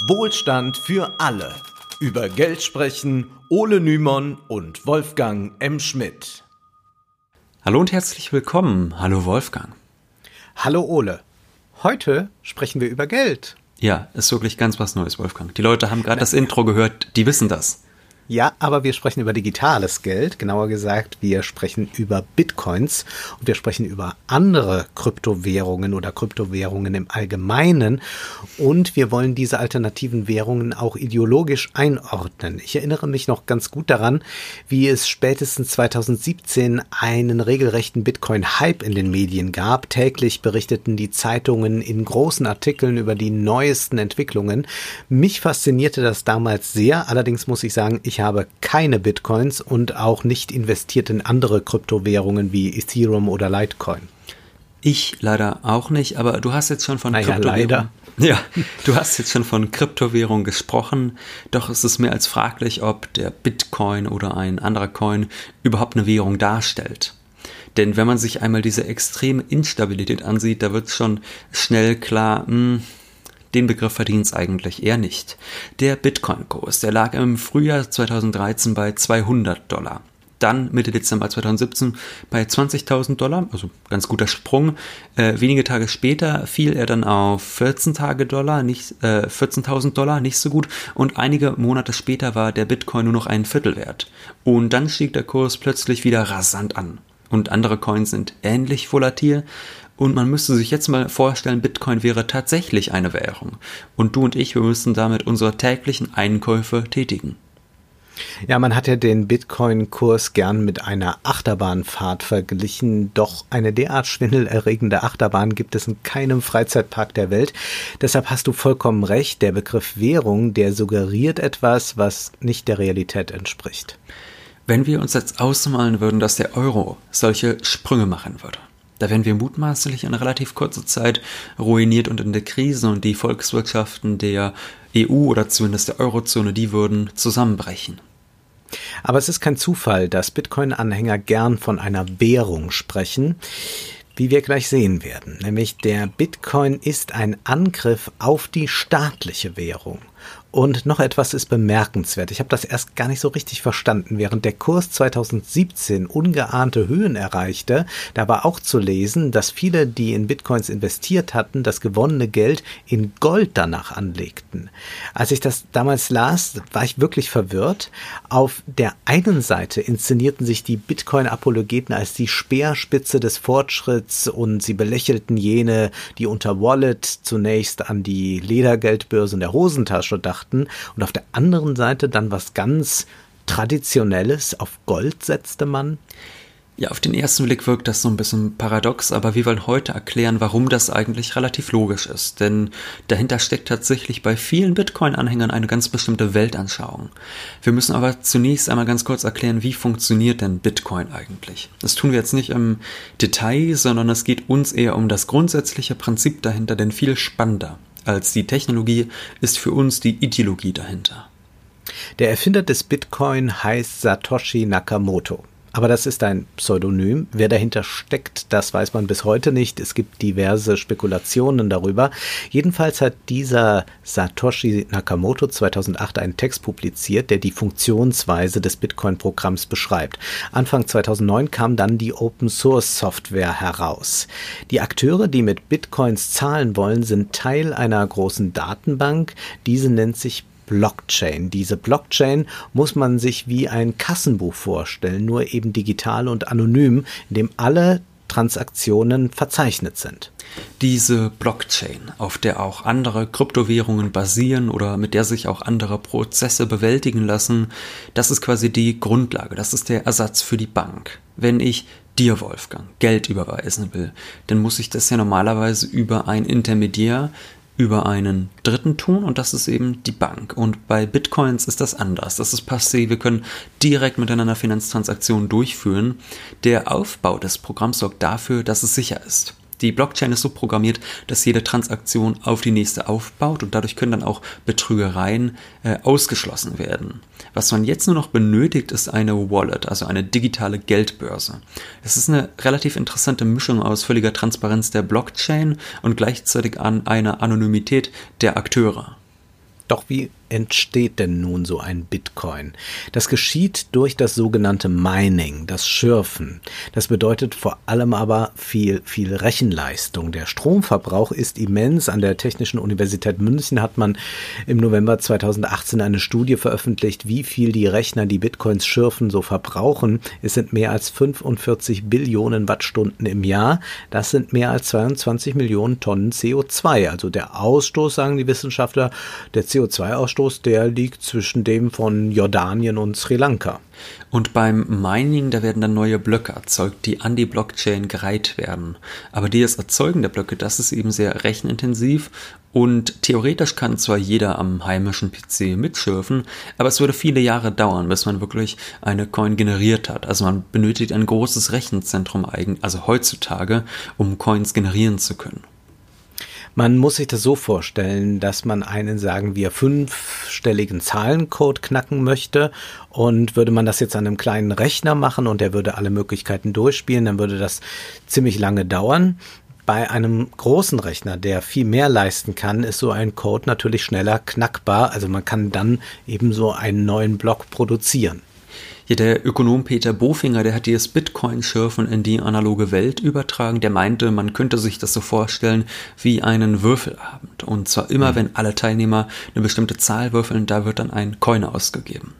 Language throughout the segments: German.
Wohlstand für alle. Über Geld sprechen Ole Nymon und Wolfgang M. Schmidt. Hallo und herzlich willkommen. Hallo Wolfgang. Hallo Ole. Heute sprechen wir über Geld. Ja, ist wirklich ganz was Neues, Wolfgang. Die Leute haben gerade das Intro gehört, die wissen das. Ja, aber wir sprechen über digitales Geld. Genauer gesagt, wir sprechen über Bitcoins und wir sprechen über andere Kryptowährungen oder Kryptowährungen im Allgemeinen. Und wir wollen diese alternativen Währungen auch ideologisch einordnen. Ich erinnere mich noch ganz gut daran, wie es spätestens 2017 einen regelrechten Bitcoin-Hype in den Medien gab. Täglich berichteten die Zeitungen in großen Artikeln über die neuesten Entwicklungen. Mich faszinierte das damals sehr. Allerdings muss ich sagen, ich ich habe keine Bitcoins und auch nicht investiert in andere Kryptowährungen wie Ethereum oder Litecoin. Ich leider auch nicht, aber du hast jetzt schon von naja, Kryptowährung. Ja, du hast jetzt schon von Kryptowährung gesprochen, doch es ist mehr als fraglich, ob der Bitcoin oder ein anderer Coin überhaupt eine Währung darstellt. Denn wenn man sich einmal diese extreme Instabilität ansieht, da wird schon schnell klar, mh, hm, den Begriff verdient es eigentlich eher nicht. Der Bitcoin-Kurs, der lag im Frühjahr 2013 bei 200 Dollar. Dann Mitte Dezember 2017 bei 20.000 Dollar, also ganz guter Sprung. Äh, wenige Tage später fiel er dann auf 14 Tage Dollar, äh, 14.000 Dollar, nicht so gut. Und einige Monate später war der Bitcoin nur noch ein Viertel wert. Und dann stieg der Kurs plötzlich wieder rasant an. Und andere Coins sind ähnlich volatil. Und man müsste sich jetzt mal vorstellen, Bitcoin wäre tatsächlich eine Währung. Und du und ich, wir müssten damit unsere täglichen Einkäufe tätigen. Ja, man hat ja den Bitcoin-Kurs gern mit einer Achterbahnfahrt verglichen, doch eine derart schwindelerregende Achterbahn gibt es in keinem Freizeitpark der Welt. Deshalb hast du vollkommen recht, der Begriff Währung, der suggeriert etwas, was nicht der Realität entspricht. Wenn wir uns jetzt ausmalen würden, dass der Euro solche Sprünge machen würde, da werden wir mutmaßlich in relativ kurzer Zeit ruiniert und in der Krise und die Volkswirtschaften der EU oder zumindest der Eurozone, die würden zusammenbrechen. Aber es ist kein Zufall, dass Bitcoin-Anhänger gern von einer Währung sprechen, wie wir gleich sehen werden. Nämlich der Bitcoin ist ein Angriff auf die staatliche Währung. Und noch etwas ist bemerkenswert. Ich habe das erst gar nicht so richtig verstanden. Während der Kurs 2017 ungeahnte Höhen erreichte, da war auch zu lesen, dass viele, die in Bitcoins investiert hatten, das gewonnene Geld in Gold danach anlegten. Als ich das damals las, war ich wirklich verwirrt. Auf der einen Seite inszenierten sich die Bitcoin-Apologeten als die Speerspitze des Fortschritts und sie belächelten jene, die unter Wallet zunächst an die Ledergeldbörse in der Hosentasche dachten betrachten und auf der anderen Seite dann was ganz Traditionelles, auf Gold setzte man? Ja, auf den ersten Blick wirkt das so ein bisschen paradox, aber wir wollen heute erklären, warum das eigentlich relativ logisch ist. Denn dahinter steckt tatsächlich bei vielen Bitcoin-Anhängern eine ganz bestimmte Weltanschauung. Wir müssen aber zunächst einmal ganz kurz erklären, wie funktioniert denn Bitcoin eigentlich? Das tun wir jetzt nicht im Detail, sondern es geht uns eher um das grundsätzliche Prinzip dahinter, denn viel spannender als die Technologie ist für uns die Ideologie dahinter. Der Erfinder des Bitcoin heißt Satoshi Nakamoto. Aber das ist ein Pseudonym. Wer dahinter steckt, das weiß man bis heute nicht. Es gibt diverse Spekulationen darüber. Jedenfalls hat dieser Satoshi Nakamoto 2008 einen Text publiziert, der die Funktionsweise des Bitcoin-Programms beschreibt. Anfang 2009 kam dann die Open-Source-Software heraus. Die Akteure, die mit Bitcoins zahlen wollen, sind Teil einer großen Datenbank. Diese nennt sich Blockchain. Diese Blockchain muss man sich wie ein Kassenbuch vorstellen, nur eben digital und anonym, in dem alle Transaktionen verzeichnet sind. Diese Blockchain, auf der auch andere Kryptowährungen basieren oder mit der sich auch andere Prozesse bewältigen lassen, das ist quasi die Grundlage, das ist der Ersatz für die Bank. Wenn ich dir, Wolfgang, Geld überweisen will, dann muss ich das ja normalerweise über ein Intermediär über einen Dritten tun und das ist eben die Bank. Und bei Bitcoins ist das anders. Das ist passé. Wir können direkt miteinander Finanztransaktionen durchführen. Der Aufbau des Programms sorgt dafür, dass es sicher ist. Die Blockchain ist so programmiert, dass jede Transaktion auf die nächste aufbaut und dadurch können dann auch Betrügereien äh, ausgeschlossen werden. Was man jetzt nur noch benötigt, ist eine Wallet, also eine digitale Geldbörse. Es ist eine relativ interessante Mischung aus völliger Transparenz der Blockchain und gleichzeitig an einer Anonymität der Akteure. Doch wie entsteht denn nun so ein Bitcoin? Das geschieht durch das sogenannte Mining, das Schürfen. Das bedeutet vor allem aber viel, viel Rechenleistung. Der Stromverbrauch ist immens. An der Technischen Universität München hat man im November 2018 eine Studie veröffentlicht, wie viel die Rechner, die Bitcoins schürfen, so verbrauchen. Es sind mehr als 45 Billionen Wattstunden im Jahr. Das sind mehr als 22 Millionen Tonnen CO2. Also der Ausstoß, sagen die Wissenschaftler, der CO2-Ausstoß, der liegt zwischen dem von Jordanien und Sri Lanka. Und beim Mining, da werden dann neue Blöcke erzeugt, die an die Blockchain gereiht werden. Aber dieses Erzeugen der Blöcke, das ist eben sehr rechenintensiv und theoretisch kann zwar jeder am heimischen PC mitschürfen, aber es würde viele Jahre dauern, bis man wirklich eine Coin generiert hat. Also man benötigt ein großes Rechenzentrum, also heutzutage, um Coins generieren zu können. Man muss sich das so vorstellen, dass man einen, sagen wir, fünfstelligen Zahlencode knacken möchte und würde man das jetzt an einem kleinen Rechner machen und der würde alle Möglichkeiten durchspielen, dann würde das ziemlich lange dauern. Bei einem großen Rechner, der viel mehr leisten kann, ist so ein Code natürlich schneller knackbar. Also man kann dann eben so einen neuen Block produzieren. Ja, der Ökonom Peter Bofinger, der hat dieses Bitcoin-Schürfen in die analoge Welt übertragen. Der meinte, man könnte sich das so vorstellen wie einen Würfelabend. Und zwar immer, mhm. wenn alle Teilnehmer eine bestimmte Zahl würfeln, da wird dann ein Coin ausgegeben.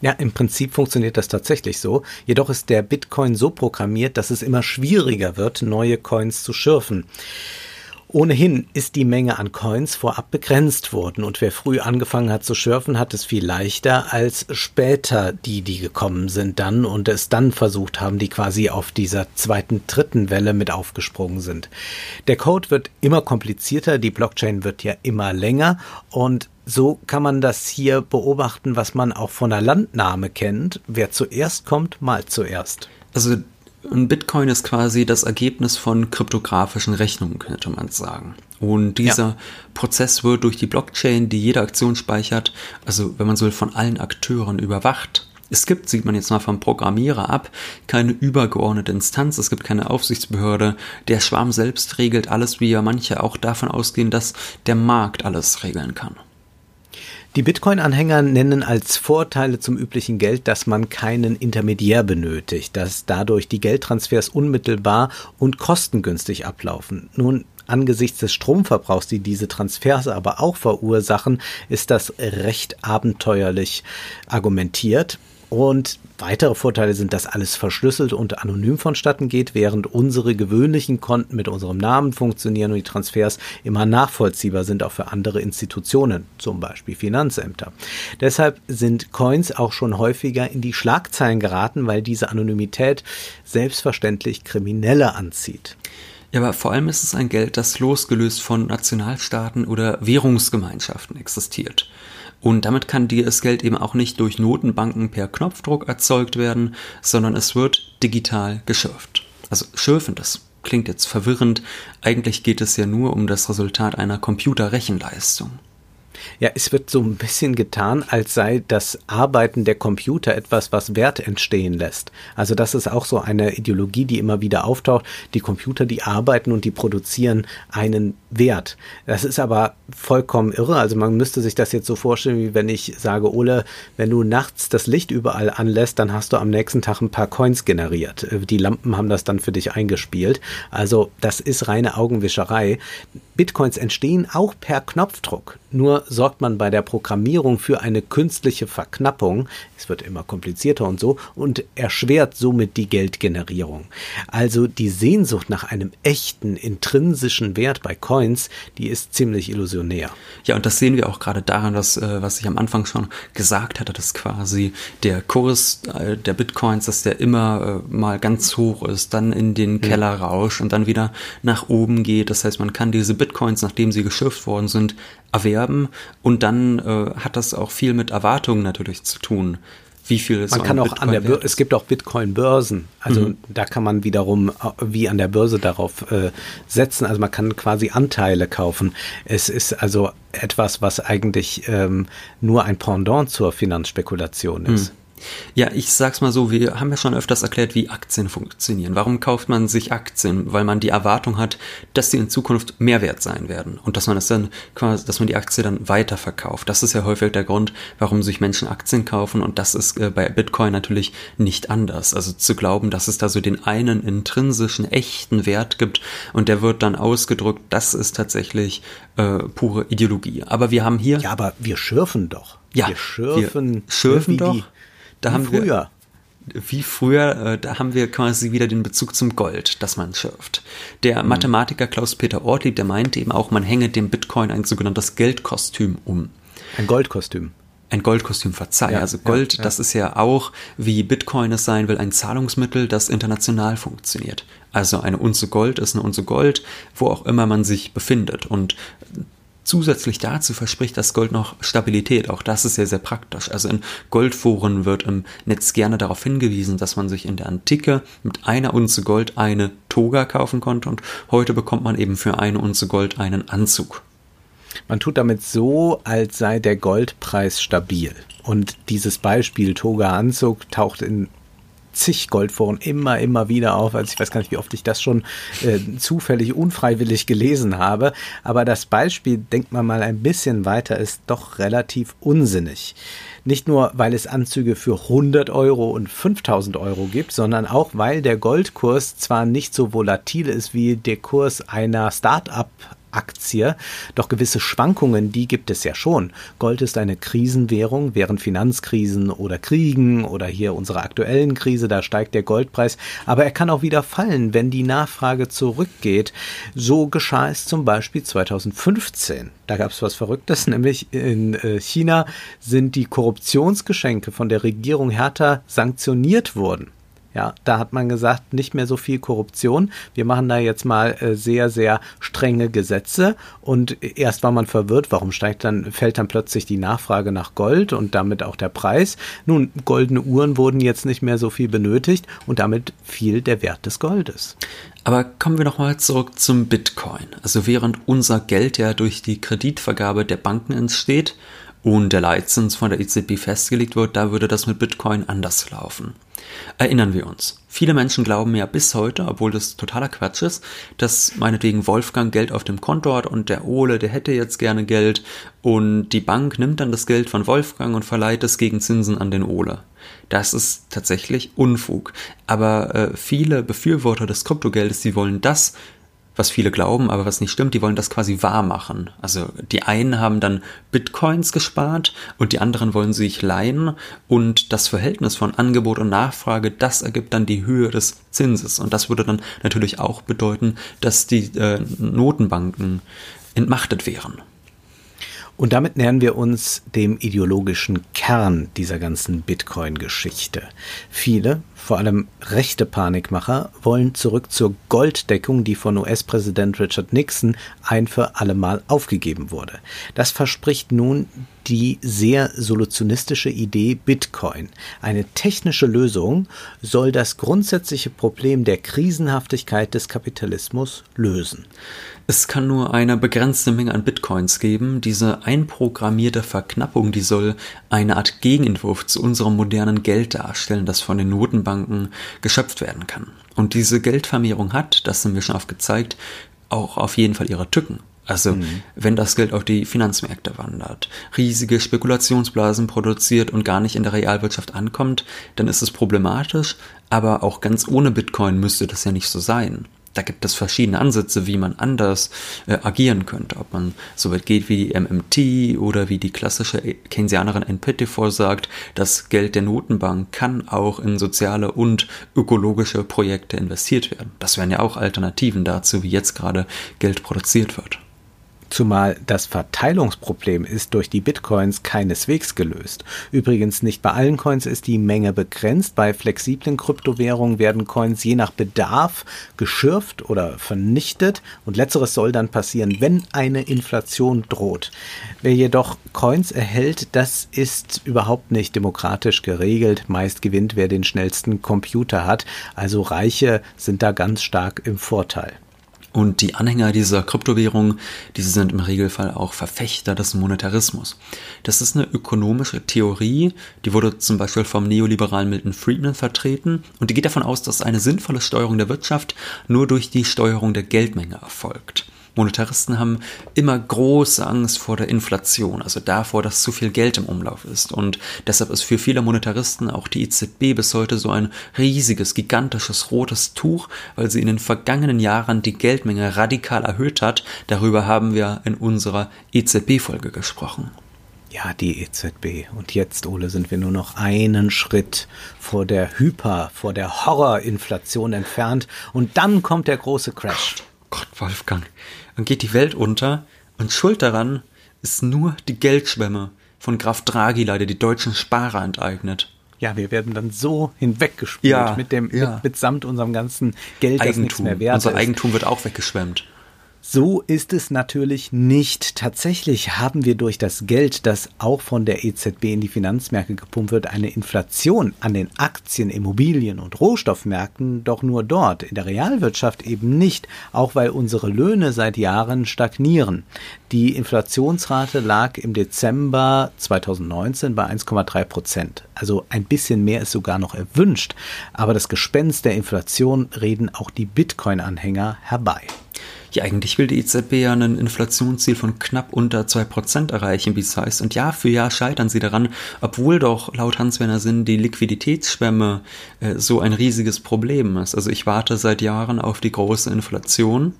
Ja, im Prinzip funktioniert das tatsächlich so. Jedoch ist der Bitcoin so programmiert, dass es immer schwieriger wird, neue Coins zu schürfen. Ohnehin ist die Menge an Coins vorab begrenzt worden und wer früh angefangen hat zu schürfen, hat es viel leichter als später die, die gekommen sind dann und es dann versucht haben, die quasi auf dieser zweiten, dritten Welle mit aufgesprungen sind. Der Code wird immer komplizierter, die Blockchain wird ja immer länger und so kann man das hier beobachten, was man auch von der Landnahme kennt. Wer zuerst kommt, mal zuerst. Also ein Bitcoin ist quasi das Ergebnis von kryptografischen Rechnungen, könnte man sagen. Und dieser ja. Prozess wird durch die Blockchain, die jede Aktion speichert, also wenn man so will, von allen Akteuren überwacht. Es gibt, sieht man jetzt mal vom Programmierer ab, keine übergeordnete Instanz, es gibt keine Aufsichtsbehörde. Der Schwarm selbst regelt alles, wie ja manche auch davon ausgehen, dass der Markt alles regeln kann. Die Bitcoin-Anhänger nennen als Vorteile zum üblichen Geld, dass man keinen Intermediär benötigt, dass dadurch die Geldtransfers unmittelbar und kostengünstig ablaufen. Nun, angesichts des Stromverbrauchs, die diese Transfers aber auch verursachen, ist das recht abenteuerlich argumentiert. Und weitere Vorteile sind, dass alles verschlüsselt und anonym vonstatten geht, während unsere gewöhnlichen Konten mit unserem Namen funktionieren und die Transfers immer nachvollziehbar sind, auch für andere Institutionen, zum Beispiel Finanzämter. Deshalb sind Coins auch schon häufiger in die Schlagzeilen geraten, weil diese Anonymität selbstverständlich Kriminelle anzieht. Ja, aber vor allem ist es ein Geld, das losgelöst von Nationalstaaten oder Währungsgemeinschaften existiert. Und damit kann dieses Geld eben auch nicht durch Notenbanken per Knopfdruck erzeugt werden, sondern es wird digital geschürft. Also schürfen, das klingt jetzt verwirrend. Eigentlich geht es ja nur um das Resultat einer Computerrechenleistung. Ja, es wird so ein bisschen getan, als sei das Arbeiten der Computer etwas, was Wert entstehen lässt. Also das ist auch so eine Ideologie, die immer wieder auftaucht. Die Computer, die arbeiten und die produzieren einen Wert. Das ist aber vollkommen irre. Also man müsste sich das jetzt so vorstellen, wie wenn ich sage, Ole, wenn du nachts das Licht überall anlässt, dann hast du am nächsten Tag ein paar Coins generiert. Die Lampen haben das dann für dich eingespielt. Also das ist reine Augenwischerei. Bitcoins entstehen auch per Knopfdruck. Nur sorgt man bei der Programmierung für eine künstliche Verknappung. Es wird immer komplizierter und so und erschwert somit die Geldgenerierung. Also die Sehnsucht nach einem echten intrinsischen Wert bei Coins, die ist ziemlich illusionär. Ja, und das sehen wir auch gerade daran, dass, äh, was ich am Anfang schon gesagt hatte, dass quasi der Kurs äh, der Bitcoins, dass der immer äh, mal ganz hoch ist, dann in den Keller rauscht und dann wieder nach oben geht. Das heißt, man kann diese Bitcoins, nachdem sie geschürft worden sind, erwerben und dann äh, hat das auch viel mit Erwartungen natürlich zu tun. Wie viel man so kann auch Bitcoin an der Börse, es gibt auch Bitcoin-Börsen. Also mhm. da kann man wiederum äh, wie an der Börse darauf äh, setzen. Also man kann quasi Anteile kaufen. Es ist also etwas, was eigentlich ähm, nur ein Pendant zur Finanzspekulation ist. Mhm. Ja, ich sag's mal so, wir haben ja schon öfters erklärt, wie Aktien funktionieren. Warum kauft man sich Aktien? Weil man die Erwartung hat, dass sie in Zukunft mehr wert sein werden und dass man es dann quasi, dass man die Aktie dann weiterverkauft. Das ist ja häufig der Grund, warum sich Menschen Aktien kaufen und das ist äh, bei Bitcoin natürlich nicht anders. Also zu glauben, dass es da so den einen intrinsischen, echten Wert gibt und der wird dann ausgedrückt, das ist tatsächlich äh, pure Ideologie. Aber wir haben hier. Ja, aber wir schürfen doch. Ja, wir schürfen, wir schürfen doch. Da wie haben früher. wir wie früher, äh, da haben wir quasi wieder den Bezug zum Gold, das man schürft. Der Mhm. Mathematiker Klaus-Peter Ortlieb, der meinte eben auch, man hänge dem Bitcoin ein sogenanntes Geldkostüm um. Ein Goldkostüm. Ein Goldkostüm, verzeih. Ja, also ja, Gold, ja. das ist ja auch, wie Bitcoin es sein will, ein Zahlungsmittel, das international funktioniert. Also eine Unze Gold ist eine Unze Gold, wo auch immer man sich befindet. Und zusätzlich dazu verspricht das Gold noch Stabilität. Auch das ist sehr, sehr praktisch. Also in Goldforen wird im Netz gerne darauf hingewiesen, dass man sich in der Antike mit einer Unze Gold eine Toga kaufen konnte und heute bekommt man eben für eine Unze Gold einen Anzug. Man tut damit so, als sei der Goldpreis stabil. Und dieses Beispiel Toga-Anzug taucht in zig Goldforen immer, immer wieder auf. Also ich weiß gar nicht, wie oft ich das schon äh, zufällig, unfreiwillig gelesen habe. Aber das Beispiel, denkt man mal ein bisschen weiter, ist doch relativ unsinnig. Nicht nur, weil es Anzüge für 100 Euro und 5000 Euro gibt, sondern auch, weil der Goldkurs zwar nicht so volatil ist wie der Kurs einer Start-up Aktie. Doch gewisse Schwankungen, die gibt es ja schon. Gold ist eine Krisenwährung, während Finanzkrisen oder Kriegen oder hier unsere aktuellen Krise, da steigt der Goldpreis. Aber er kann auch wieder fallen, wenn die Nachfrage zurückgeht. So geschah es zum Beispiel 2015. Da gab es was Verrücktes, nämlich in äh, China sind die Korruptionsgeschenke von der Regierung härter sanktioniert worden. Ja, da hat man gesagt, nicht mehr so viel Korruption. Wir machen da jetzt mal äh, sehr, sehr strenge Gesetze. Und erst war man verwirrt, warum steigt dann, fällt dann plötzlich die Nachfrage nach Gold und damit auch der Preis. Nun, goldene Uhren wurden jetzt nicht mehr so viel benötigt und damit fiel der Wert des Goldes. Aber kommen wir nochmal zurück zum Bitcoin. Also während unser Geld ja durch die Kreditvergabe der Banken entsteht und der Leitzins von der EZB festgelegt wird, da würde das mit Bitcoin anders laufen. Erinnern wir uns. Viele Menschen glauben ja bis heute, obwohl das totaler Quatsch ist, dass meinetwegen Wolfgang Geld auf dem Konto hat und der Ole, der hätte jetzt gerne Geld und die Bank nimmt dann das Geld von Wolfgang und verleiht es gegen Zinsen an den Ole. Das ist tatsächlich Unfug. Aber äh, viele Befürworter des Kryptogeldes, die wollen das was viele glauben, aber was nicht stimmt, die wollen das quasi wahr machen. Also die einen haben dann Bitcoins gespart und die anderen wollen sich leihen und das Verhältnis von Angebot und Nachfrage, das ergibt dann die Höhe des Zinses und das würde dann natürlich auch bedeuten, dass die äh, Notenbanken entmachtet wären. Und damit nähern wir uns dem ideologischen Kern dieser ganzen Bitcoin-Geschichte. Viele, vor allem rechte Panikmacher, wollen zurück zur Golddeckung, die von US-Präsident Richard Nixon ein für allemal aufgegeben wurde. Das verspricht nun die sehr solutionistische Idee Bitcoin. Eine technische Lösung soll das grundsätzliche Problem der Krisenhaftigkeit des Kapitalismus lösen. Es kann nur eine begrenzte Menge an Bitcoins geben. Diese einprogrammierte Verknappung, die soll eine Art Gegenentwurf zu unserem modernen Geld darstellen, das von den Notenbanken geschöpft werden kann. Und diese Geldvermehrung hat, das haben wir schon oft gezeigt, auch auf jeden Fall ihre Tücken. Also mhm. wenn das Geld auf die Finanzmärkte wandert, riesige Spekulationsblasen produziert und gar nicht in der Realwirtschaft ankommt, dann ist es problematisch, aber auch ganz ohne Bitcoin müsste das ja nicht so sein. Da gibt es verschiedene Ansätze, wie man anders äh, agieren könnte. Ob man so weit geht wie die MMT oder wie die klassische Keynesianerin Ann Pettifor sagt, das Geld der Notenbank kann auch in soziale und ökologische Projekte investiert werden. Das wären ja auch Alternativen dazu, wie jetzt gerade Geld produziert wird. Zumal das Verteilungsproblem ist durch die Bitcoins keineswegs gelöst. Übrigens nicht bei allen Coins ist die Menge begrenzt. Bei flexiblen Kryptowährungen werden Coins je nach Bedarf geschürft oder vernichtet und letzteres soll dann passieren, wenn eine Inflation droht. Wer jedoch Coins erhält, das ist überhaupt nicht demokratisch geregelt. Meist gewinnt wer den schnellsten Computer hat. Also Reiche sind da ganz stark im Vorteil. Und die Anhänger dieser Kryptowährung, diese sind im Regelfall auch Verfechter des Monetarismus. Das ist eine ökonomische Theorie, die wurde zum Beispiel vom neoliberalen Milton Friedman vertreten und die geht davon aus, dass eine sinnvolle Steuerung der Wirtschaft nur durch die Steuerung der Geldmenge erfolgt. Monetaristen haben immer große Angst vor der Inflation, also davor, dass zu viel Geld im Umlauf ist. Und deshalb ist für viele Monetaristen auch die EZB bis heute so ein riesiges, gigantisches rotes Tuch, weil sie in den vergangenen Jahren die Geldmenge radikal erhöht hat. Darüber haben wir in unserer EZB-Folge gesprochen. Ja, die EZB. Und jetzt, Ole, sind wir nur noch einen Schritt vor der Hyper, vor der Horrorinflation entfernt. Und dann kommt der große Crash. Gott, Wolfgang dann geht die Welt unter und schuld daran ist nur die Geldschwemme von Graf Draghi leider die deutschen Sparer enteignet. Ja, wir werden dann so hinweggespült ja, mit dem ja. mit, mitsamt unserem ganzen Geld, Eigentum. das nichts mehr wert Unser. Eigentum wird auch weggeschwemmt. So ist es natürlich nicht. Tatsächlich haben wir durch das Geld, das auch von der EZB in die Finanzmärkte gepumpt wird, eine Inflation an den Aktien, Immobilien und Rohstoffmärkten, doch nur dort, in der Realwirtschaft eben nicht, auch weil unsere Löhne seit Jahren stagnieren. Die Inflationsrate lag im Dezember 2019 bei 1,3 Prozent. Also ein bisschen mehr ist sogar noch erwünscht. Aber das Gespenst der Inflation reden auch die Bitcoin-Anhänger herbei. Ja, eigentlich will die EZB ja ein Inflationsziel von knapp unter 2% erreichen, wie es heißt. Und Jahr für Jahr scheitern sie daran, obwohl doch laut Hans-Werner Sinn die Liquiditätsschwemme äh, so ein riesiges Problem ist. Also ich warte seit Jahren auf die große Inflation.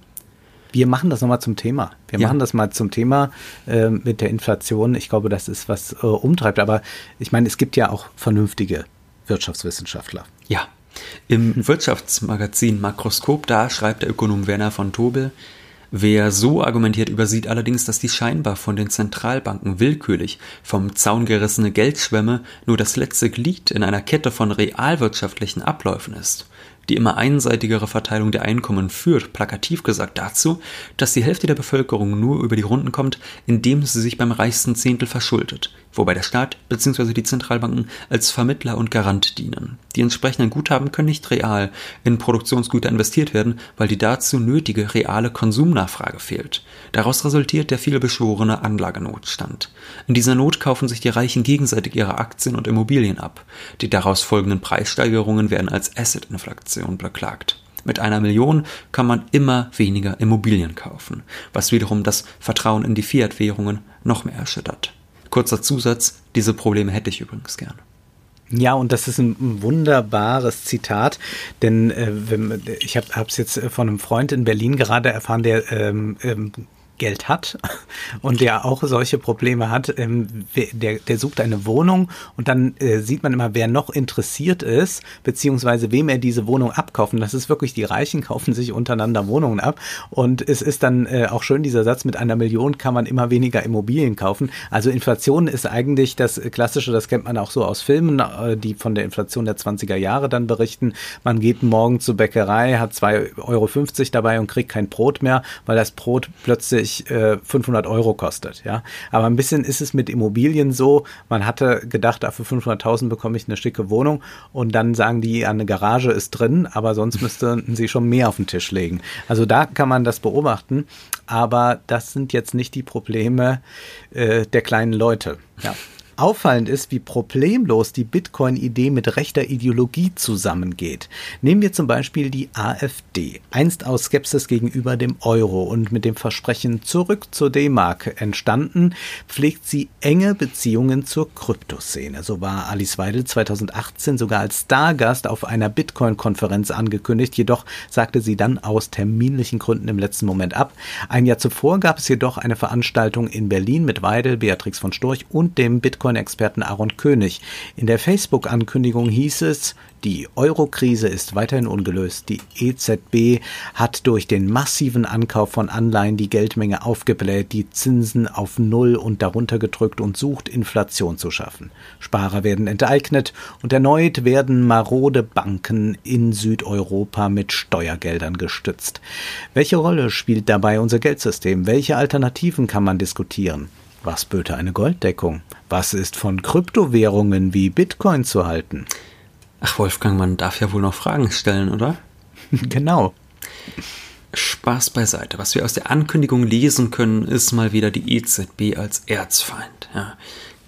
Wir machen das nochmal zum Thema. Wir Ja. machen das mal zum Thema äh, mit der Inflation. Ich glaube, das ist was äh, umtreibt. Aber ich meine, es gibt ja auch vernünftige Wirtschaftswissenschaftler. Ja. Im Wirtschaftsmagazin Makroskop, da schreibt der Ökonom Werner von Tobel, wer so argumentiert, übersieht allerdings, dass die scheinbar von den Zentralbanken willkürlich vom Zaun gerissene Geldschwemme nur das letzte Glied in einer Kette von realwirtschaftlichen Abläufen ist. Die immer einseitigere Verteilung der Einkommen führt, plakativ gesagt, dazu, dass die Hälfte der Bevölkerung nur über die Runden kommt, indem sie sich beim reichsten Zehntel verschuldet, wobei der Staat bzw. die Zentralbanken als Vermittler und Garant dienen. Die entsprechenden Guthaben können nicht real in Produktionsgüter investiert werden, weil die dazu nötige reale Konsumnachfrage fehlt. Daraus resultiert der vielbeschworene Anlagenotstand. In dieser Not kaufen sich die Reichen gegenseitig ihre Aktien und Immobilien ab. Die daraus folgenden Preissteigerungen werden als Asset-Inflation beklagt. Mit einer Million kann man immer weniger Immobilien kaufen, was wiederum das Vertrauen in die Fiat-Währungen noch mehr erschüttert. Kurzer Zusatz, diese Probleme hätte ich übrigens gern. Ja, und das ist ein, wunderbares Zitat, denn äh, ich habe es jetzt von einem Freund in Berlin gerade erfahren, der ähm, ähm, Geld hat und der auch solche Probleme hat, ähm, der, der sucht eine Wohnung und dann äh, sieht man immer, wer noch interessiert ist, beziehungsweise wem er diese Wohnung abkaufen. Das ist wirklich, die Reichen kaufen sich untereinander Wohnungen ab und es ist dann äh, auch schön dieser Satz, mit einer Million kann man immer weniger Immobilien kaufen. Also Inflation ist eigentlich das Klassische, das kennt man auch so aus Filmen, äh, die von der Inflation der 20er Jahre dann berichten. Man geht morgen zur Bäckerei, hat 2,50 Euro dabei und kriegt kein Brot mehr, weil das Brot plötzlich äh, 500 Euro kostet. Ja, Aber ein bisschen ist es mit Immobilien so, man hatte gedacht, ah, für 500.000 bekomme ich eine schicke Wohnung und dann sagen die, eine Garage ist drin, aber sonst müssten sie schon mehr auf den Tisch legen. Also da kann man das beobachten, aber das sind jetzt nicht die Probleme äh, der kleinen Leute. Ja. Auffallend ist, wie problemlos die Bitcoin-Idee mit rechter Ideologie zusammengeht. Nehmen wir zum Beispiel die AfD, einst aus Skepsis gegenüber dem Euro und mit dem Versprechen zurück zur D-Mark entstanden, pflegt sie enge Beziehungen zur Kryptoszene. So war Alice Weidel 2018 sogar als Stargast auf einer Bitcoin-Konferenz angekündigt, jedoch sagte sie dann aus terminlichen Gründen im letzten Moment ab. Ein Jahr zuvor gab es jedoch eine Veranstaltung in Berlin mit Weidel, Beatrix von Storch und dem Bitcoin-Experten Aaron König. In der Facebook-Ankündigung hieß es, die Euro-Krise ist weiterhin ungelöst. Die EZB hat durch den massiven Ankauf von Anleihen die Geldmenge aufgebläht, die Zinsen auf Null und darunter gedrückt und sucht, Inflation zu schaffen. Sparer werden enteignet und erneut werden marode Banken in Südeuropa mit Steuergeldern gestützt. Welche Rolle spielt dabei unser Geldsystem? Welche Alternativen kann man diskutieren? Was böte eine Golddeckung? Was ist von Kryptowährungen wie Bitcoin zu halten? Ach, Wolfgang, man darf ja wohl noch Fragen stellen, oder? genau. Spaß beiseite. Was wir aus der Ankündigung lesen können, ist mal wieder die EZB als Erzfeind. Ja.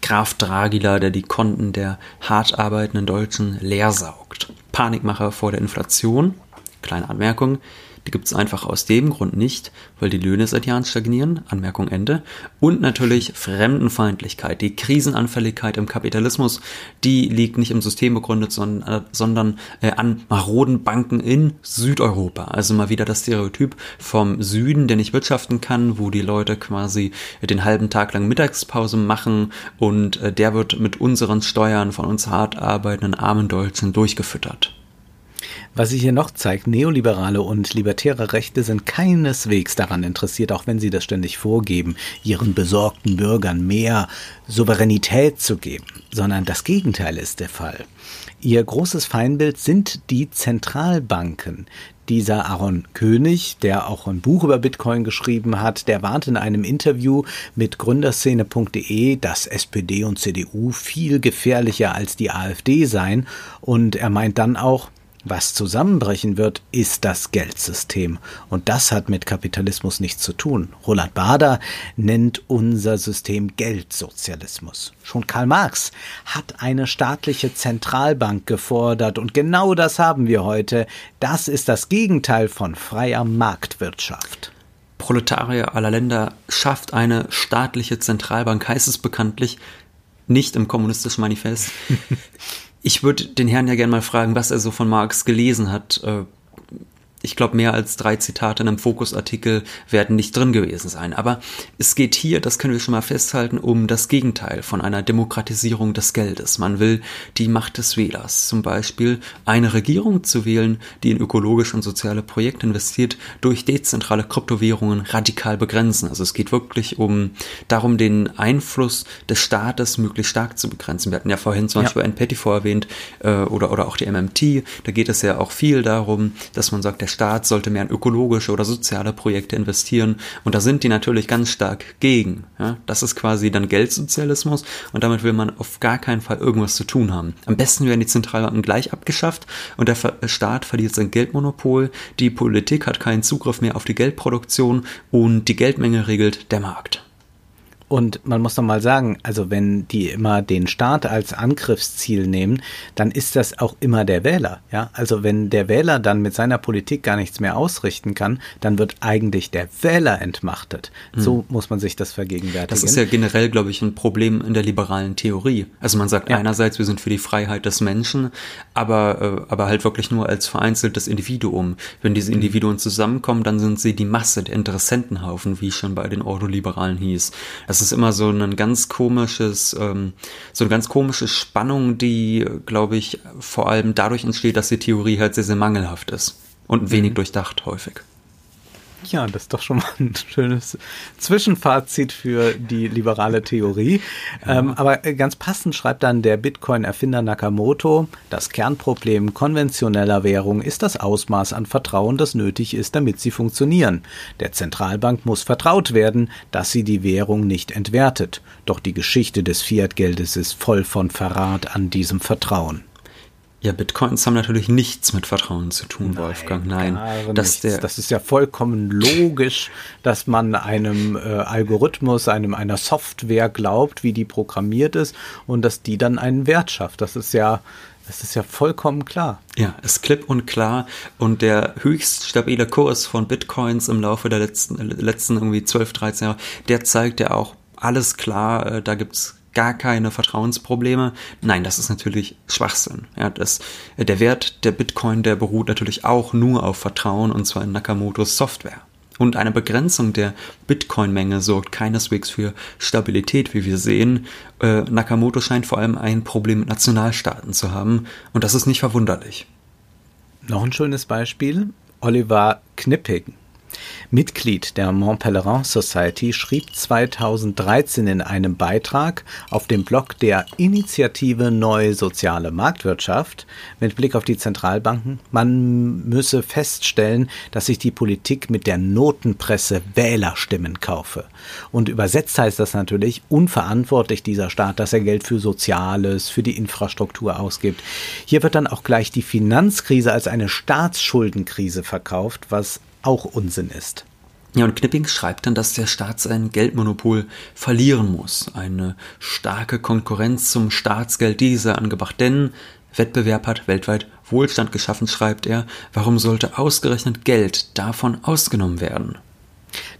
Graf Dragila, der die Konten der hart arbeitenden Deutschen leersaugt. Panikmacher vor der Inflation. Kleine Anmerkung. Die gibt es einfach aus dem Grund nicht, weil die Löhne seit Jahren stagnieren, Anmerkung Ende. Und natürlich Fremdenfeindlichkeit, die Krisenanfälligkeit im Kapitalismus, die liegt nicht im System begründet, sondern, äh, sondern äh, an maroden Banken in Südeuropa. Also mal wieder das Stereotyp vom Süden, der nicht wirtschaften kann, wo die Leute quasi den halben Tag lang Mittagspause machen und äh, der wird mit unseren Steuern von uns hart arbeitenden armen Deutschen durchgefüttert. Was sich hier noch zeigt, neoliberale und libertäre Rechte sind keineswegs daran interessiert, auch wenn sie das ständig vorgeben, ihren besorgten Bürgern mehr Souveränität zu geben, sondern das Gegenteil ist der Fall. Ihr großes Feindbild sind die Zentralbanken. Dieser Aaron König, der auch ein Buch über Bitcoin geschrieben hat, der warnt in einem Interview mit gründerszene.de, dass SPD und CDU viel gefährlicher als die AfD seien. Und er meint dann auch, was zusammenbrechen wird, ist das Geldsystem. Und das hat mit Kapitalismus nichts zu tun. Roland Bader nennt unser System Geldsozialismus. Schon Karl Marx hat eine staatliche Zentralbank gefordert. Und genau das haben wir heute. Das ist das Gegenteil von freier Marktwirtschaft. Proletarier aller Länder schafft eine staatliche Zentralbank, heißt es bekanntlich, nicht im kommunistischen Manifest. Ich würde den Herrn ja gerne mal fragen, was er so von Marx gelesen hat. Ich glaube, mehr als drei Zitate in einem Fokusartikel werden nicht drin gewesen sein. Aber es geht hier, das können wir schon mal festhalten, um das Gegenteil von einer Demokratisierung des Geldes. Man will die Macht des Wählers, zum Beispiel eine Regierung zu wählen, die in ökologische und soziale Projekte investiert, durch dezentrale Kryptowährungen radikal begrenzen. Also es geht wirklich um darum, den Einfluss des Staates möglichst stark zu begrenzen. Wir hatten ja vorhin zum ja. Beispiel ein Petty erwähnt äh, oder, oder auch die MMT. Da geht es ja auch viel darum, dass man sagt, der Staat sollte mehr in ökologische oder soziale Projekte investieren. Und da sind die natürlich ganz stark gegen. Ja? Das ist quasi dann Geldsozialismus und damit will man auf gar keinen Fall irgendwas zu tun haben. Am besten werden die Zentralbanken gleich abgeschafft und der Staat verliert sein Geldmonopol. Die Politik hat keinen Zugriff mehr auf die Geldproduktion und die Geldmenge regelt der Markt. Und man muss noch mal sagen, also wenn die immer den Staat als Angriffsziel nehmen, dann ist das auch immer der Wähler. Ja, also wenn der Wähler dann mit seiner Politik gar nichts mehr ausrichten kann, dann wird eigentlich der Wähler entmachtet. Mhm. So muss man sich das vergegenwärtigen. Das ist ja generell, glaube ich, ein Problem in der liberalen Theorie. Also man sagt ja. einerseits, wir sind für die Freiheit des Menschen, aber, äh, aber halt wirklich nur als vereinzeltes Individuum. Wenn diese mhm. Individuen zusammenkommen, dann sind sie die Masse, der Interessentenhaufen, wie schon bei den Ordoliberalen hieß. Das das ist immer so ein ganz komisches, ähm, so eine ganz komische Spannung, die, glaube ich, vor allem dadurch entsteht, dass die Theorie halt sehr, sehr mangelhaft ist und wenig mhm. durchdacht häufig. Ja, das ist doch schon mal ein schönes Zwischenfazit für die liberale Theorie. Ja. Ähm, aber ganz passend schreibt dann der Bitcoin-Erfinder Nakamoto, das Kernproblem konventioneller Währung ist das Ausmaß an Vertrauen, das nötig ist, damit sie funktionieren. Der Zentralbank muss vertraut werden, dass sie die Währung nicht entwertet. Doch die Geschichte des Fiat-Geldes ist voll von Verrat an diesem Vertrauen. Ja, Bitcoins haben natürlich nichts mit Vertrauen zu tun, Nein, Wolfgang. Nein, das, das ist ja vollkommen logisch, dass man einem äh, Algorithmus, einem einer Software glaubt, wie die programmiert ist und dass die dann einen Wert schafft. Das ist ja das ist ja vollkommen klar. Ja, ist klipp und klar. Und der höchst stabile Kurs von Bitcoins im Laufe der letzten, letzten irgendwie 12, 13 Jahre, der zeigt ja auch alles klar, äh, da gibt's gar keine Vertrauensprobleme. Nein, das ist natürlich Schwachsinn. Ja, das, der Wert der Bitcoin, der beruht natürlich auch nur auf Vertrauen und zwar in Nakamotos Software. Und eine Begrenzung der Bitcoin-Menge sorgt keineswegs für Stabilität, wie wir sehen. Äh, Nakamoto scheint vor allem ein Problem mit Nationalstaaten zu haben und das ist nicht verwunderlich. Noch ein schönes Beispiel. Oliver Knipping, Mitglied der Mont Pelerin Society, schrieb 2013 in einem Beitrag auf dem Blog der Initiative Neue Soziale Marktwirtschaft mit Blick auf die Zentralbanken, man müsse feststellen, dass sich die Politik mit der Notenpresse Wählerstimmen kaufe. Und übersetzt heißt das natürlich, unverantwortlich dieser Staat, dass er Geld für Soziales, für die Infrastruktur ausgibt. Hier wird dann auch gleich die Finanzkrise als eine Staatsschuldenkrise verkauft, was auch Unsinn ist. Ja, und Knipping schreibt dann, dass der Staat sein Geldmonopol verlieren muss. Eine starke Konkurrenz zum Staatsgeld dieser angebracht, denn Wettbewerb hat weltweit Wohlstand geschaffen, schreibt er. Warum sollte ausgerechnet Geld davon ausgenommen werden?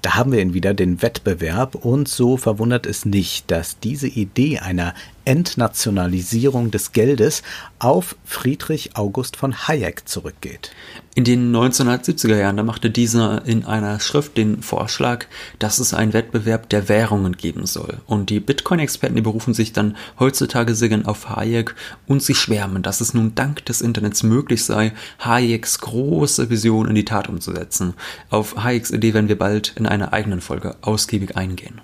Da haben wir ihn wieder, den Wettbewerb, und so verwundert es nicht, dass diese Idee einer Entnationalisierung des Geldes auf Friedrich August von Hayek zurückgeht. In den 1970er Jahren, da machte dieser in einer Schrift den Vorschlag, dass es einen Wettbewerb der Währungen geben soll. Und die Bitcoin-Experten, die berufen sich dann heutzutage sehr gern auf Hayek und sie schwärmen, dass es nun dank des Internets möglich sei, Hayeks große Vision in die Tat umzusetzen. Auf Hayeks Idee werden wir bald in einer eigenen Folge ausgiebig eingehen.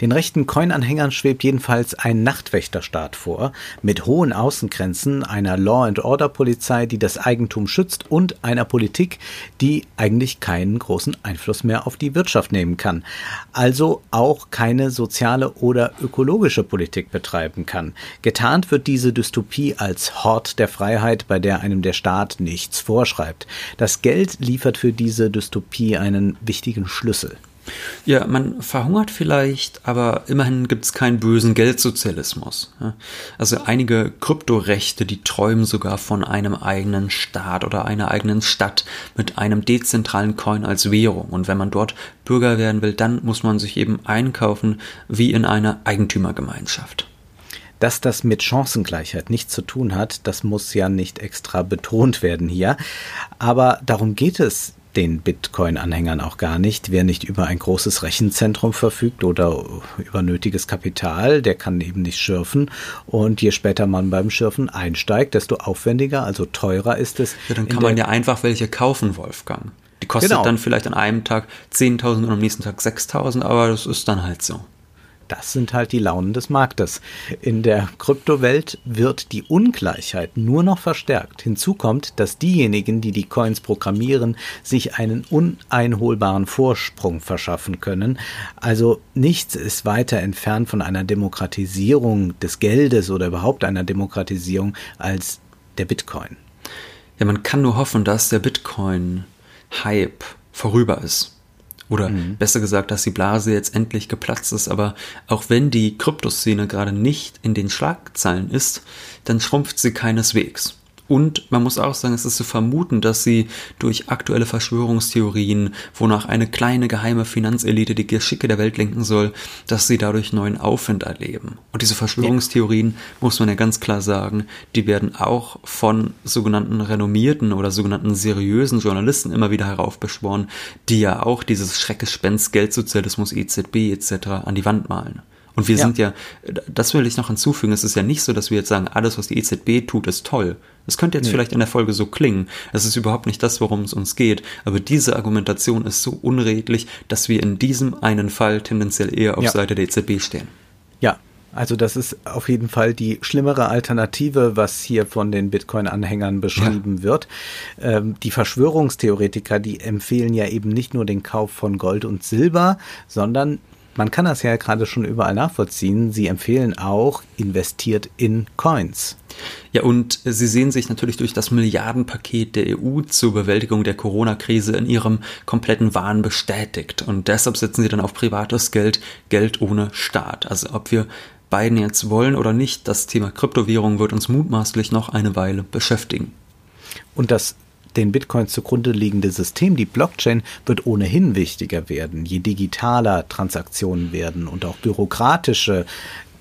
Den rechten Coin-Anhängern schwebt jedenfalls ein Nachtwächterstaat vor, mit hohen Außengrenzen, einer Law-and-Order-Polizei, die das Eigentum schützt und einer Politik, die eigentlich keinen großen Einfluss mehr auf die Wirtschaft nehmen kann. Also auch keine soziale oder ökologische Politik betreiben kann. Getarnt wird diese Dystopie als Hort der Freiheit, bei der einem der Staat nichts vorschreibt. Das Geld liefert für diese Dystopie einen wichtigen Schlüssel. Ja, man verhungert vielleicht, aber immerhin gibt es keinen bösen Geldsozialismus. Also einige Kryptorechte, die träumen sogar von einem eigenen Staat oder einer eigenen Stadt mit einem dezentralen Coin als Währung. Und wenn man dort Bürger werden will, dann muss man sich eben einkaufen wie in einer Eigentümergemeinschaft. Dass das mit Chancengleichheit nichts zu tun hat, das muss ja nicht extra betont werden hier. Aber darum geht es den Bitcoin-Anhängern auch gar nicht. Wer nicht über ein großes Rechenzentrum verfügt oder über nötiges Kapital, der kann eben nicht schürfen. Und je später man beim Schürfen einsteigt, desto aufwendiger, also teurer ist es. Ja, dann kann man ja einfach welche kaufen, Wolfgang. Die kostet genau. dann vielleicht an einem Tag 10.000 und am nächsten Tag 6.000, aber das ist dann halt so. Das sind halt die Launen des Marktes. In der Kryptowelt wird die Ungleichheit nur noch verstärkt. Hinzu kommt, dass diejenigen, die die Coins programmieren, sich einen uneinholbaren Vorsprung verschaffen können. Also nichts ist weiter entfernt von einer Demokratisierung des Geldes oder überhaupt einer Demokratisierung als der Bitcoin. Ja, man kann nur hoffen, dass der Bitcoin-Hype vorüber ist. Oder mhm. besser gesagt, dass die Blase jetzt endlich geplatzt ist. Aber auch wenn die Kryptoszene gerade nicht in den Schlagzeilen ist, dann schrumpft sie keineswegs. Und man muss auch sagen, es ist zu vermuten, dass sie durch aktuelle Verschwörungstheorien, wonach eine kleine geheime Finanzelite die Geschicke der Welt lenken soll, dass sie dadurch neuen Aufwind erleben. Und diese Verschwörungstheorien, ja. muss man ja ganz klar sagen, die werden auch von sogenannten renommierten oder sogenannten seriösen Journalisten immer wieder heraufbeschworen, die ja auch dieses Schreckgespenst Geldsozialismus EZB etc. an die Wand malen. Und wir ja. sind ja, das will ich noch hinzufügen, es ist ja nicht so, dass wir jetzt sagen, alles, was die EZB tut, ist toll. Das könnte jetzt nee. vielleicht in der Folge so klingen. Es ist überhaupt nicht das, worum es uns geht. Aber diese Argumentation ist so unredlich, dass wir in diesem einen Fall tendenziell eher auf ja. Seite der EZB stehen. Ja, also das ist auf jeden Fall die schlimmere Alternative, was hier von den Bitcoin-Anhängern beschrieben ja. wird. Ähm, die Verschwörungstheoretiker, die empfehlen ja eben nicht nur den Kauf von Gold und Silber, sondern man kann das ja gerade schon überall nachvollziehen. Sie empfehlen auch, investiert in Coins. Ja, und Sie sehen sich natürlich durch das Milliardenpaket der EU zur Bewältigung der Corona-Krise in Ihrem kompletten Wahn bestätigt. Und deshalb setzen Sie dann auf privates Geld, Geld ohne Staat. Also ob wir beiden jetzt wollen oder nicht, das Thema Kryptowährung wird uns mutmaßlich noch eine Weile beschäftigen. Und das den Bitcoins zugrunde liegende System, die Blockchain, wird ohnehin wichtiger werden, je digitaler Transaktionen werden und auch bürokratische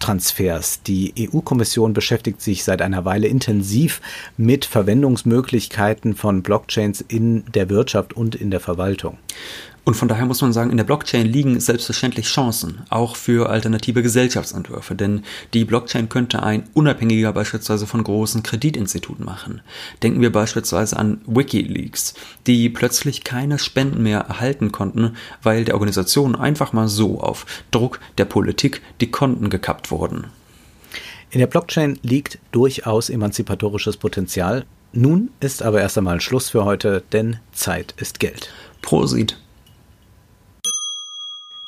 Transfers. Die EU-Kommission beschäftigt sich seit einer Weile intensiv mit Verwendungsmöglichkeiten von Blockchains in der Wirtschaft und in der Verwaltung. Und von daher muss man sagen, in der Blockchain liegen selbstverständlich Chancen, auch für alternative Gesellschaftsentwürfe, denn die Blockchain könnte ein unabhängiger beispielsweise von großen Kreditinstituten machen. Denken wir beispielsweise an Wikileaks, die plötzlich keine Spenden mehr erhalten konnten, weil der Organisation einfach mal so auf Druck der Politik die Konten gekappt wurden. In der Blockchain liegt durchaus emanzipatorisches Potenzial. Nun ist aber erst einmal Schluss für heute, denn Zeit ist Geld. Prosit.